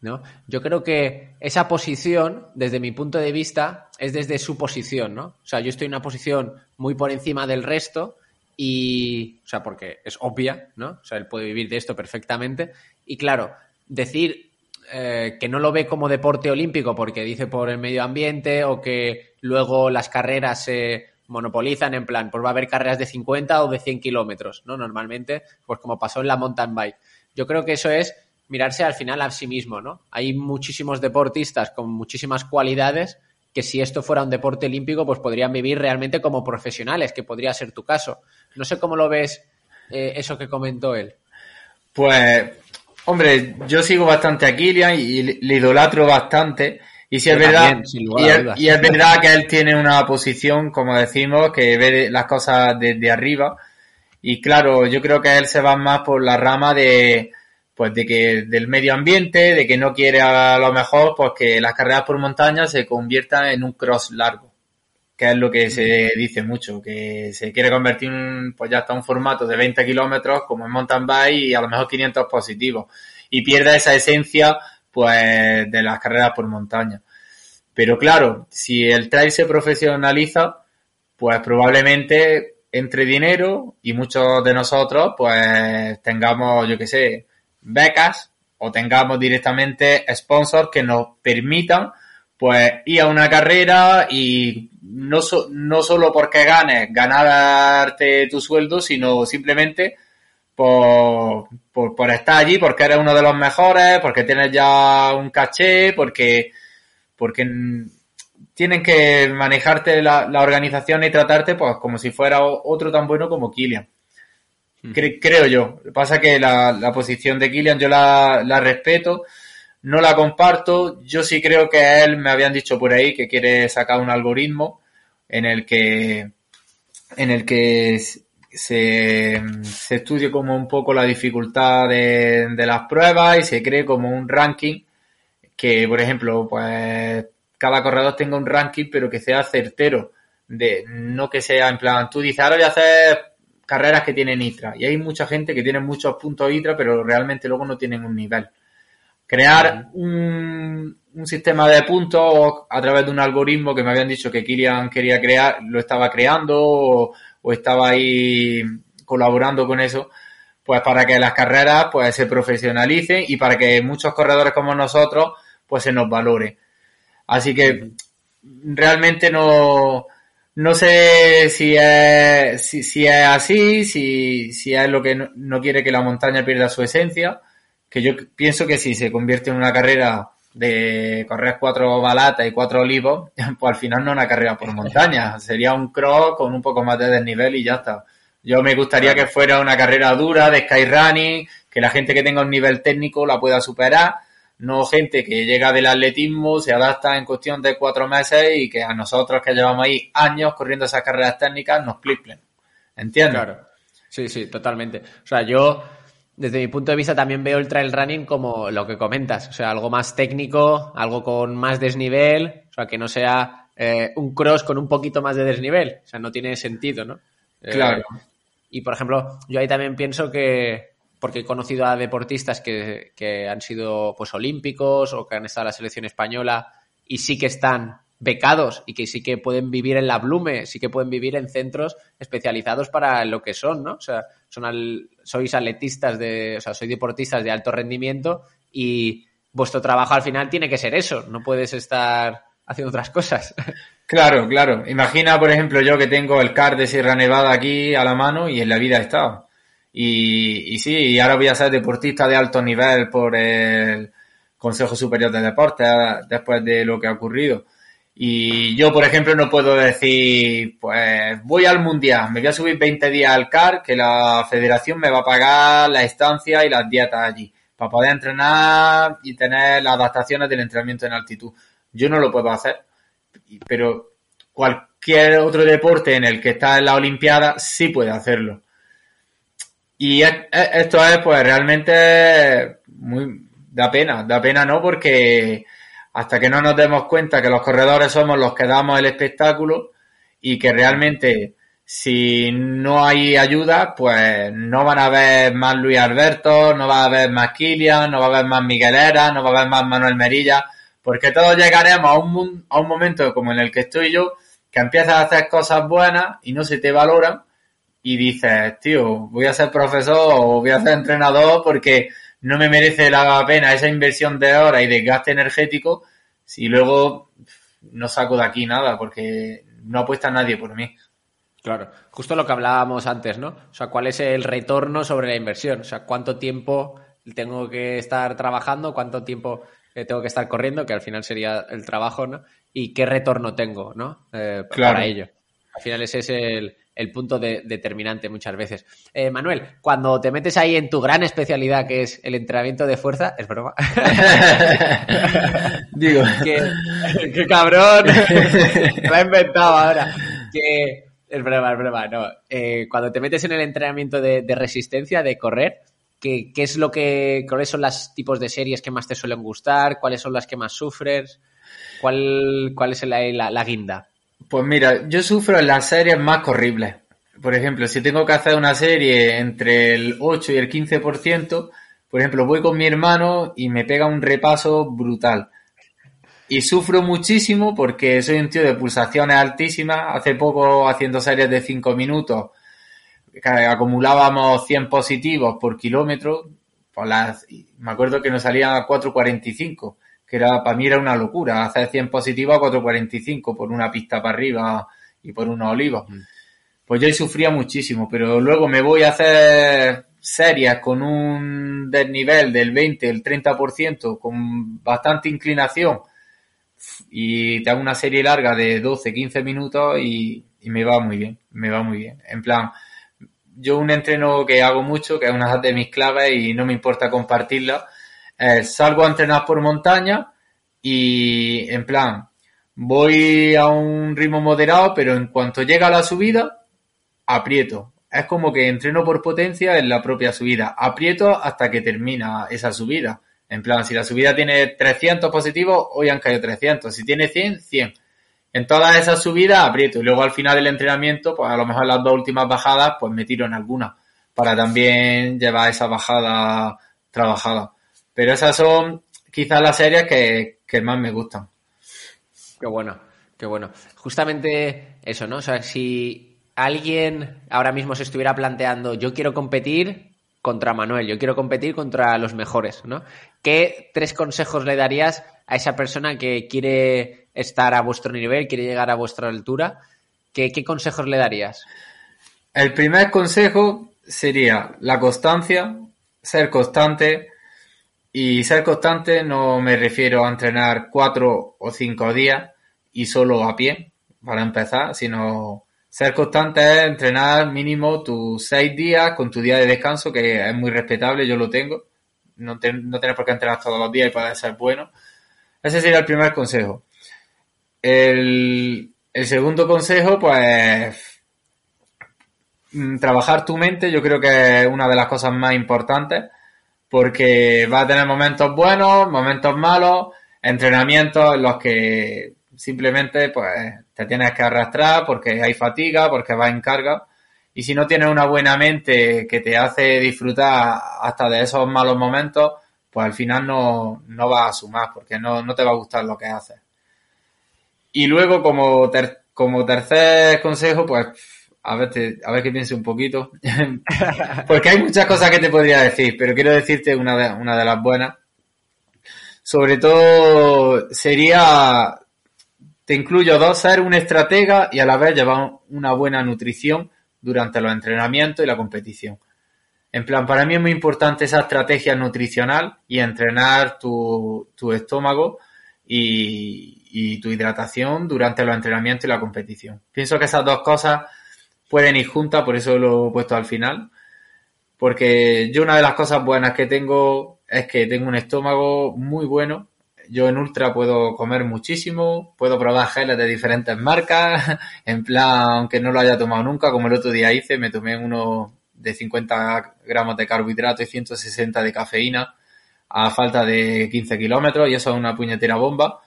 ¿No? Yo creo que esa posición, desde mi punto de vista, es desde su posición, ¿no? O sea, yo estoy en una posición muy por encima del resto y, o sea, porque es obvia, ¿no? O sea, él puede vivir de esto perfectamente. Y claro, decir eh, que no lo ve como deporte olímpico porque dice por el medio ambiente o que luego las carreras se monopolizan en plan, pues va a haber carreras de 50 o de 100 kilómetros, ¿no? Normalmente, pues como pasó en la mountain bike. Yo creo que eso es mirarse al final a sí mismo, ¿no? Hay muchísimos deportistas con muchísimas cualidades que si esto fuera un deporte olímpico, pues podrían vivir realmente como profesionales, que podría ser tu caso. No sé cómo lo ves eh, eso que comentó él. Pues, hombre, yo sigo bastante a Kilian y le idolatro bastante. Y si es verdad, y, es, verdad que él tiene una posición, como decimos, que ve las cosas desde arriba. Y claro, yo creo que él se va más por la rama de, pues de que del medio ambiente, de que no quiere a lo mejor pues que las carreras por montaña se conviertan en un cross largo, que es lo que se dice mucho, que se quiere convertir en, pues ya está un formato de 20 kilómetros como en mountain bike y a lo mejor 500 positivos y pierde esa esencia pues de las carreras por montaña. Pero claro, si el trail se profesionaliza, pues probablemente entre dinero y muchos de nosotros pues tengamos, yo qué sé, becas o tengamos directamente sponsors que nos permitan pues ir a una carrera y no, no solo porque ganes, ganarte tu sueldo, sino simplemente por, por, estar allí, porque eres uno de los mejores, porque tienes ya un caché, porque, porque tienen que manejarte la, la organización y tratarte pues como si fuera otro tan bueno como Kilian creo yo. Lo que pasa que la, posición de Killian yo la, respeto, no la comparto. Yo sí creo que él me habían dicho por ahí que quiere sacar un algoritmo en el que en el que se, se estudie como un poco la dificultad de, de las pruebas y se cree como un ranking que, por ejemplo, pues cada corredor tenga un ranking pero que sea certero de no que sea en plan tú dices ahora voy a hacer carreras que tienen ITRA. Y hay mucha gente que tiene muchos puntos ITRA, pero realmente luego no tienen un nivel. Crear un, sistema de puntos a través de un algoritmo que me habían dicho que Kirian quería crear, lo estaba creando o, estaba ahí colaborando con eso, pues para que las carreras pues se profesionalicen y para que muchos corredores como nosotros pues se nos valore. Así que realmente no, no sé si es, si, es así, si, si es lo que no, quiere que la montaña pierda su esencia, que yo pienso que si se convierte en una carrera de correr cuatro balatas y cuatro olivos, <laughs> pues al final no una carrera por montaña, sería un cross con un poco más de desnivel y ya está. Yo me gustaría que fuera una carrera dura de skyrunning, que la gente que tenga un nivel técnico la pueda superar no gente que llega del atletismo, se adapta en cuestión de cuatro meses y que a nosotros que llevamos ahí años corriendo esas carreras técnicas nos pliplen. ¿Entiendes? Claro. Sí, sí, totalmente. O sea, yo desde mi punto de vista también veo el trail running como lo que comentas, o sea, algo más técnico, algo con más desnivel, o sea, que no sea eh, un cross con un poquito más de desnivel, o sea, no tiene sentido, ¿no? Claro. Eh, y por ejemplo, yo ahí también pienso que, porque he conocido a deportistas que, que, han sido pues olímpicos o que han estado en la selección española y sí que están becados y que sí que pueden vivir en la Blume, sí que pueden vivir en centros especializados para lo que son, ¿no? O sea, son sois atletistas de, o sea, sois deportistas de alto rendimiento y vuestro trabajo al final tiene que ser eso, no puedes estar haciendo otras cosas. <laughs> Claro, claro. Imagina, por ejemplo, yo que tengo el CAR de Sierra Nevada aquí a la mano y en la vida he estado. Y, sí, y ahora voy a ser deportista de alto nivel por el Consejo Superior de Deportes después de lo que ha ocurrido. Y yo, por ejemplo, no puedo decir, pues voy al Mundial, me voy a subir 20 días al CAR, que la federación me va a pagar la estancia y las dietas allí, para poder entrenar y tener las adaptaciones del entrenamiento en altitud. Yo no lo puedo hacer, pero cualquier otro deporte en el que está en la Olimpiada sí puede hacerlo. Y esto es pues realmente muy da pena, da pena no porque hasta que no nos demos cuenta que los corredores somos los que damos el espectáculo y que realmente si no hay ayuda, pues no van a ver más Luis Alberto, no va a haber más Kilian, no va a haber más Miguel Era, no va a haber más Manuel Merilla, porque todos llegaremos a un, a un momento como en el que estoy yo, que empiezas a hacer cosas buenas y no se te valoran y dices, tío, voy a ser profesor o voy a ser entrenador porque no me merece la pena esa inversión de horas y de gasto energético si luego no saco de aquí nada porque no apuesta nadie por mí. Claro, justo lo que hablábamos antes, ¿no? O sea, ¿cuál es el retorno sobre la inversión? O sea, ¿cuánto tiempo tengo que estar trabajando, cuánto tiempo eh, tengo que estar corriendo, que al final sería el trabajo, ¿no? Y qué retorno tengo, ¿no? Eh, para ello. Al final ese es el, el punto de, determinante muchas veces. Eh, Manuel, cuando te metes ahí en tu gran especialidad, que es el entrenamiento de fuerza, es broma. <laughs> Digo. ¡Qué cabrón! <laughs> Lo he inventado ahora. Que es broma, es broma. No. Eh, cuando te metes en el entrenamiento de, resistencia, de correr, ¿qué, ¿qué, es lo que. ¿Cuáles son los tipos de series que más te suelen gustar? ¿Cuáles son las que más sufres? ¿Cuál, cuál es la, la guinda? Pues mira, yo sufro en las series más horribles. Por ejemplo, si tengo que hacer una serie entre el 8 y el 15%, por ejemplo, voy con mi hermano y me pega un repaso brutal. Y sufro muchísimo porque soy un tío de pulsaciones altísimas. Hace poco, haciendo series de 5 minutos, acumulábamos 100 positivos por kilómetro. Pues me acuerdo que nos salían a 4.45 que era, para mí era una locura, hacer 100 positivos a 4.45 por una pista para arriba y por unos olivos. Mm. Pues yo ahí sufría muchísimo, pero luego me voy a hacer series con un desnivel del 20, el 30%, con bastante inclinación, y te hago una serie larga de 12, 15 minutos y, y me va muy bien, me va muy bien. En plan, yo un entreno que hago mucho, que es una de mis claves y no me importa compartirla, eh, salgo a entrenar por montaña y en plan, voy a un ritmo moderado, pero en cuanto llega la subida, aprieto. Es como que entreno por potencia en la propia subida. Aprieto hasta que termina esa subida. En plan, si la subida tiene 300 positivos, hoy han caído 300. Si tiene 100, 100. En todas esas subidas aprieto. Y luego al final del entrenamiento, pues a lo mejor las dos últimas bajadas, pues me tiro en alguna. Para también llevar esa bajada trabajada. Pero esas son quizás las series que, más me gustan. Qué bueno, qué bueno. Justamente eso, ¿no? O sea, si alguien ahora mismo se estuviera planteando, yo quiero competir contra Manuel, yo quiero competir contra los mejores, ¿no? ¿Qué tres consejos le darías a esa persona que quiere estar a vuestro nivel, quiere llegar a vuestra altura? ¿Qué, qué consejos le darías? El primer consejo sería la constancia, ser constante, y ser constante no me refiero a entrenar cuatro o cinco días y solo a pie, para empezar, sino ser constante es entrenar mínimo tus seis días con tu día de descanso, que es muy respetable, yo lo tengo. No, tienes por qué entrenar todos los días y poder ser bueno. Ese sería el primer consejo. El, el segundo consejo, pues, mm, trabajar tu mente, yo creo que es una de las cosas más importantes porque va a tener momentos buenos, momentos malos, entrenamientos en los que simplemente pues te tienes que arrastrar porque hay fatiga, porque va en carga. Y si no tienes una buena mente que te hace disfrutar hasta de esos malos momentos, pues al final no, no vas a sumar porque no, no te va a gustar lo que haces. Y luego como, como tercer consejo, pues a ver, a ver que piense un poquito. <laughs> Porque hay muchas cosas que te podría decir, pero quiero decirte una de, una de las buenas. Sobre todo sería, te incluyo dos, ser un estratega y a la vez llevar una buena nutrición durante los entrenamientos y la competición. En plan, para mí es muy importante esa estrategia nutricional y entrenar tu, tu estómago y, y tu hidratación durante los entrenamientos y la competición. Pienso que esas dos cosas pueden ir juntas, por eso lo he puesto al final. Porque yo una de las cosas buenas que tengo es que tengo un estómago muy bueno. Yo en Ultra puedo comer muchísimo, puedo probar geles de diferentes marcas, <laughs> en plan, aunque no lo haya tomado nunca, como el otro día hice, me tomé uno de 50 gramos de carbohidrato y 160 de cafeína a falta de 15 kilómetros y eso es una puñetera bomba.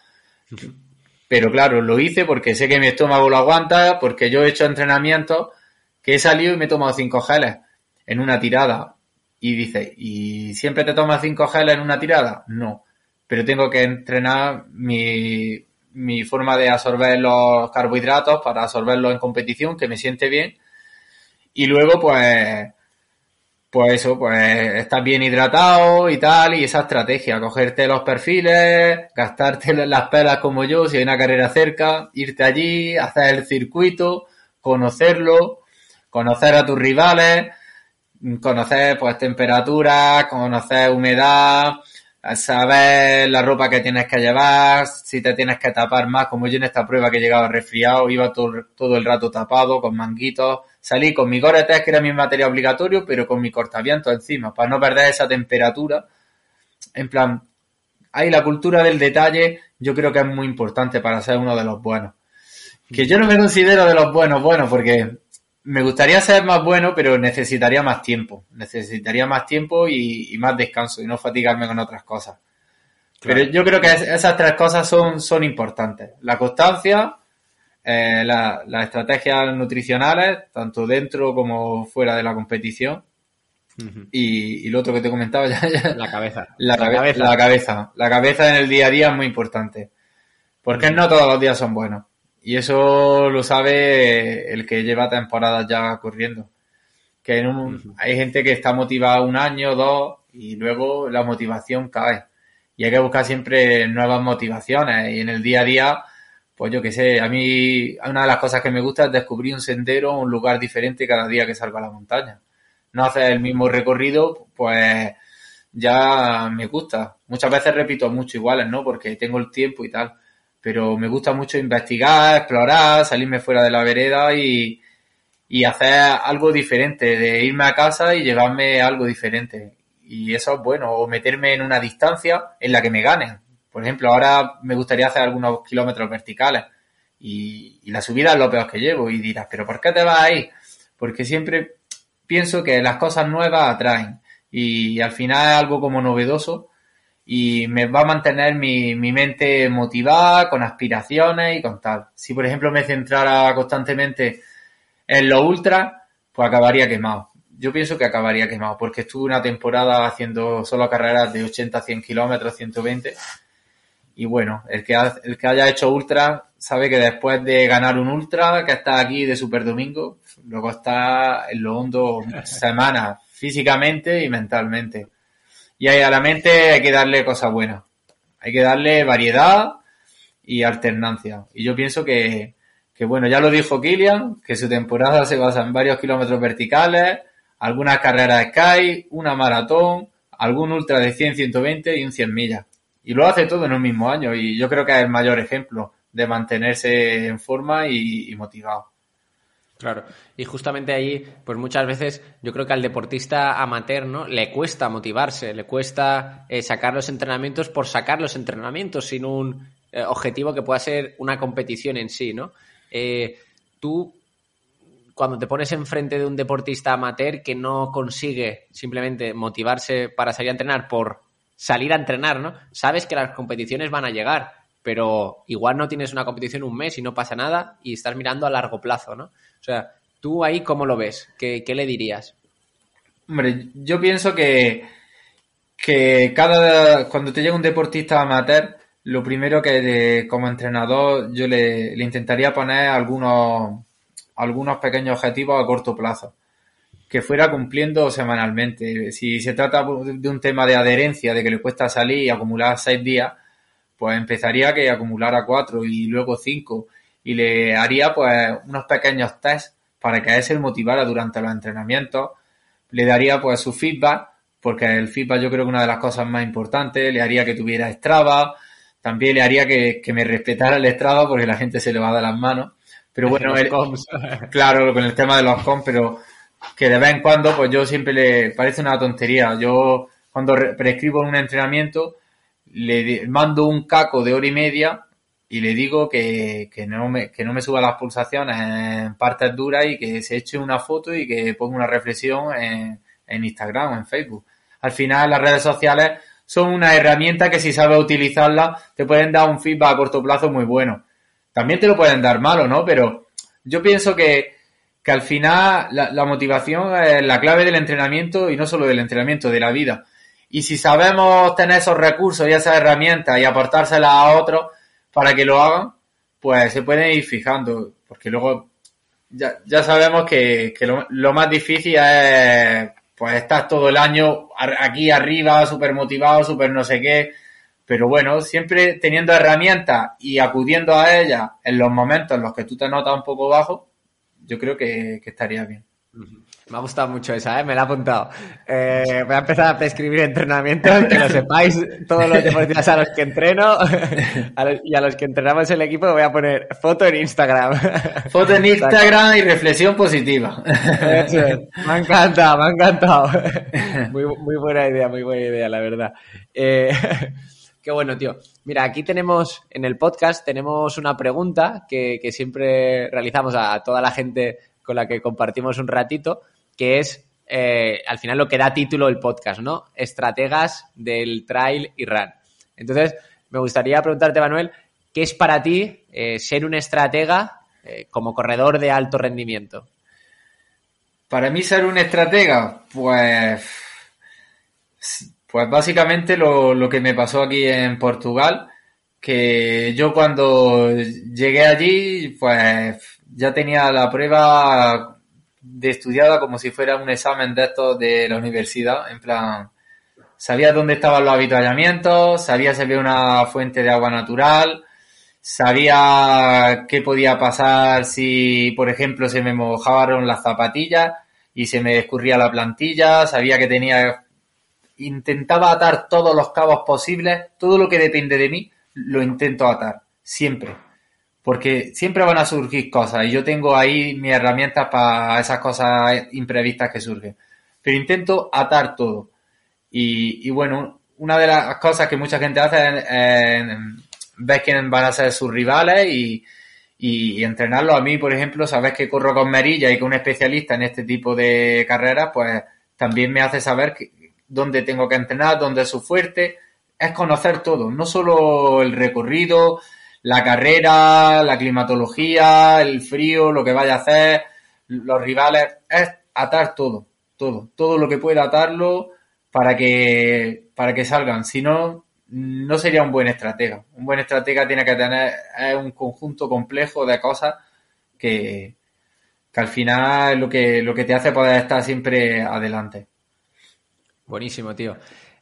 Pero claro, lo hice porque sé que mi estómago lo aguanta, porque yo he hecho entrenamientos que he salido y me he tomado cinco geles en una tirada. Y dice, ¿y siempre te tomas cinco geles en una tirada? No. Pero tengo que entrenar mi, mi forma de absorber los carbohidratos para absorberlos en competición, que me siente bien. Y luego, pues, pues eso, pues estar bien hidratado y tal, y esa estrategia, cogerte los perfiles, gastarte las pelas como yo, si hay una carrera cerca, irte allí, hacer el circuito, conocerlo, conocer a tus rivales, conocer pues temperatura, conocer humedad, saber la ropa que tienes que llevar, si te tienes que tapar más, como yo en esta prueba que llegaba resfriado, iba todo, el rato tapado, con manguitos, salí con mi gore que era mi materia obligatorio, pero con mi cortaviento encima, para no perder esa temperatura. En plan, ahí la cultura del detalle yo creo que es muy importante para ser uno de los buenos. Que yo no me considero de los buenos buenos porque me gustaría ser más bueno, pero necesitaría más tiempo. Necesitaría más tiempo y, más descanso y no fatigarme con otras cosas. Pero yo creo que esas tres cosas son, son importantes. La constancia, eh, las estrategias nutricionales, tanto dentro como fuera de la competición. y, lo otro que te comentaba <laughs> ya, La cabeza. La, cabeza. La cabeza. La cabeza en el día a día es muy importante. Porque no todos los días son buenos. Y eso lo sabe el que lleva temporadas ya corriendo. Que hay gente que está motivada un año, dos, y luego la motivación cae. Y hay que buscar siempre nuevas motivaciones. Y en el día a día, pues yo qué sé, a mí una de las cosas que me gusta es descubrir un sendero, un lugar diferente cada día que salgo a la montaña. No hacer el mismo recorrido, pues ya me gusta. Muchas veces repito mucho iguales, ¿no? Porque tengo el tiempo y tal pero me gusta mucho investigar, explorar, salirme fuera de la vereda y, hacer algo diferente, de irme a casa y llevarme algo diferente. Y eso es bueno, o meterme en una distancia en la que me ganen. Por ejemplo, ahora me gustaría hacer algunos kilómetros verticales y, la subida es lo peor que llevo y dirás, pero ¿por qué te vas ahí? Porque siempre pienso que las cosas nuevas atraen y al final es algo como novedoso y me va a mantener mi, mi mente motivada, con aspiraciones y con tal. Si, por ejemplo, me centrara constantemente en lo ultra, pues acabaría quemado. Yo pienso que acabaría quemado, porque estuve una temporada haciendo solo carreras de 80 100 kilómetros, 120. Y bueno, el que, el que haya hecho ultra sabe que después de ganar un ultra, que está aquí de Super Domingo, luego está en lo hondo semanas, físicamente y mentalmente. Y a la mente hay que darle cosas buenas. Hay que darle variedad y alternancia. Y yo pienso que, que bueno, ya lo dijo Kilian, que su temporada se basa en varios kilómetros verticales, algunas carreras Sky, una maratón, algún ultra de 100, 120 y un 100 millas. Y lo hace todo en un mismo año y yo creo que es el mayor ejemplo de mantenerse en forma y motivado. Claro, y justamente ahí, pues muchas veces yo creo que al deportista amateur, ¿no? Le cuesta motivarse, le cuesta eh, sacar los entrenamientos por sacar los entrenamientos sin un eh, objetivo que pueda ser una competición en sí, ¿no? Eh, tú, cuando te pones enfrente de un deportista amateur que no consigue simplemente motivarse para salir a entrenar por salir a entrenar, ¿no? Sabes que las competiciones van a llegar, pero igual no tienes una competición un mes y no pasa nada y estás mirando a largo plazo, ¿no? O sea, ¿tú ahí cómo lo ves? ¿Qué, le dirías? Hombre, yo pienso que, que cada cuando te llega un deportista amateur, lo primero que como entrenador yo le, intentaría poner algunos, algunos pequeños objetivos a corto plazo que fuera cumpliendo semanalmente. Si se trata de un tema de adherencia, de que le cuesta salir y acumular seis días, pues empezaría que acumulara cuatro y luego cinco y le haría pues unos pequeños tests para que a él se motivara durante los entrenamientos. Le daría pues su feedback, porque el feedback yo creo que es una de las cosas más importantes, le haría que tuviera Strava, también le haría que, me respetara el Strava porque la gente se le va a dar las manos. Pero <laughs> bueno, <laughs> claro, con el tema de los comps, pero que de vez en cuando, pues yo siempre le parece una tontería. Yo cuando prescribo un entrenamiento, le mando un caco de hora y media y le digo que, que, no me, que no me suba las pulsaciones en partes duras y que se eche una foto y que ponga una reflexión en, en Instagram o en Facebook. Al final las redes sociales son una herramienta que si sabes utilizarla te pueden dar un feedback a corto plazo muy bueno. También te lo pueden dar malo, ¿no? Pero yo pienso que, que al final la, la motivación es la clave del entrenamiento y no solo del entrenamiento, de la vida. Y si sabemos tener esos recursos y esas herramientas y aportárselas a otros, para que lo hagan, pues se pueden ir fijando, porque luego ya, ya sabemos que, que lo, más difícil es pues estar todo el año aquí arriba, súper motivado, súper no sé qué, pero bueno, siempre teniendo herramientas y acudiendo a ellas en los momentos en los que tú te notas un poco bajo, yo creo que, estaría bien. Me ha gustado mucho esa, ¿eh? me la he apuntado. Eh, voy a empezar a prescribir entrenamientos, que lo sepáis, todos los deportistas a los que entreno y a los que entrenamos el equipo voy a poner foto en Instagram. Foto en Instagram y reflexión positiva. Me ha encantado, me ha encantado. Muy, muy buena idea, muy buena idea, la verdad. Eh, qué bueno, tío. Mira, aquí tenemos, en el podcast, tenemos una pregunta que, que siempre realizamos a toda la gente con la que compartimos un ratito, que es eh, al final lo que da título el podcast, ¿no? Estrategas del trail y run. Entonces, me gustaría preguntarte, Manuel, ¿qué es para ti eh, ser un estratega eh, como corredor de alto rendimiento? Para mí ser un estratega, pues, pues básicamente lo, lo que me pasó aquí en Portugal, que yo cuando llegué allí, pues ya tenía la prueba de estudiada como si fuera un examen de estos de la universidad, en plan, sabía dónde estaban los habituallamientos, sabía si había una fuente de agua natural, sabía qué podía pasar si, por ejemplo, se me mojaron las zapatillas y se me escurría la plantilla, sabía que tenía, intentaba atar todos los cabos posibles, todo lo que depende de mí, lo intento atar, siempre porque siempre van a surgir cosas y yo tengo ahí mis herramientas para esas cosas imprevistas que surgen. Pero intento atar todo. Y, bueno, una de las cosas que mucha gente hace es, ver quiénes van a ser sus rivales y, y, entrenarlo. A mí, por ejemplo, sabes que corro con Merilla y que un especialista en este tipo de carreras, pues también me hace saber dónde tengo que entrenar, dónde es su fuerte. Es conocer todo, no solo el recorrido, la carrera, la climatología, el frío, lo que vaya a hacer, los rivales, es atar todo, todo, todo lo que pueda atarlo para que, para que salgan. Si no, no sería un buen estratega. Un buen estratega tiene que tener un conjunto complejo de cosas que, que al final lo que, lo que te hace poder estar siempre adelante. Buenísimo, tío.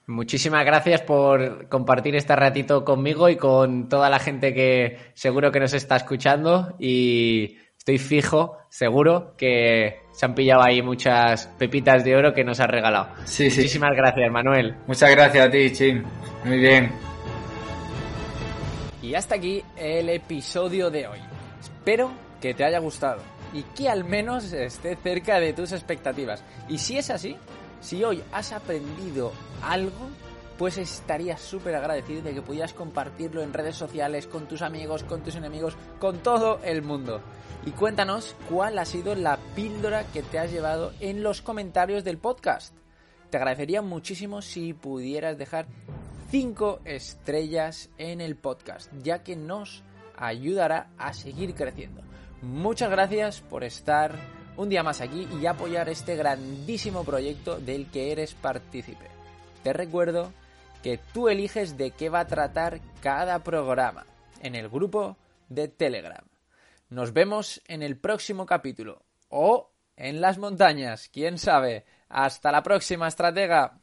Muchísimas gracias por compartir este ratito conmigo y con toda la gente que seguro que nos está escuchando y estoy fijo, seguro que se han pillado ahí muchas pepitas de oro que nos has regalado. Sí, Muchísimas gracias, Manuel. Muchas gracias a ti, Chim. Muy bien. Y hasta aquí el episodio de hoy. Espero que te haya gustado y que al menos esté cerca de tus expectativas. Y si es así, si hoy has aprendido algo, pues estaría súper agradecido de que pudieras compartirlo en redes sociales, con tus amigos, con tus enemigos, con todo el mundo. Y cuéntanos cuál ha sido la píldora que te has llevado en los comentarios del podcast. Te agradecería muchísimo si pudieras dejar 5 estrellas en el podcast, ya que nos ayudará a seguir creciendo. Muchas gracias por estar un día más aquí y apoyar este grandísimo proyecto del que eres partícipe. Te recuerdo que tú eliges de qué va a tratar cada programa en el grupo de Telegram. Nos vemos en el próximo capítulo o en las montañas, quién sabe. Hasta la próxima, estratega.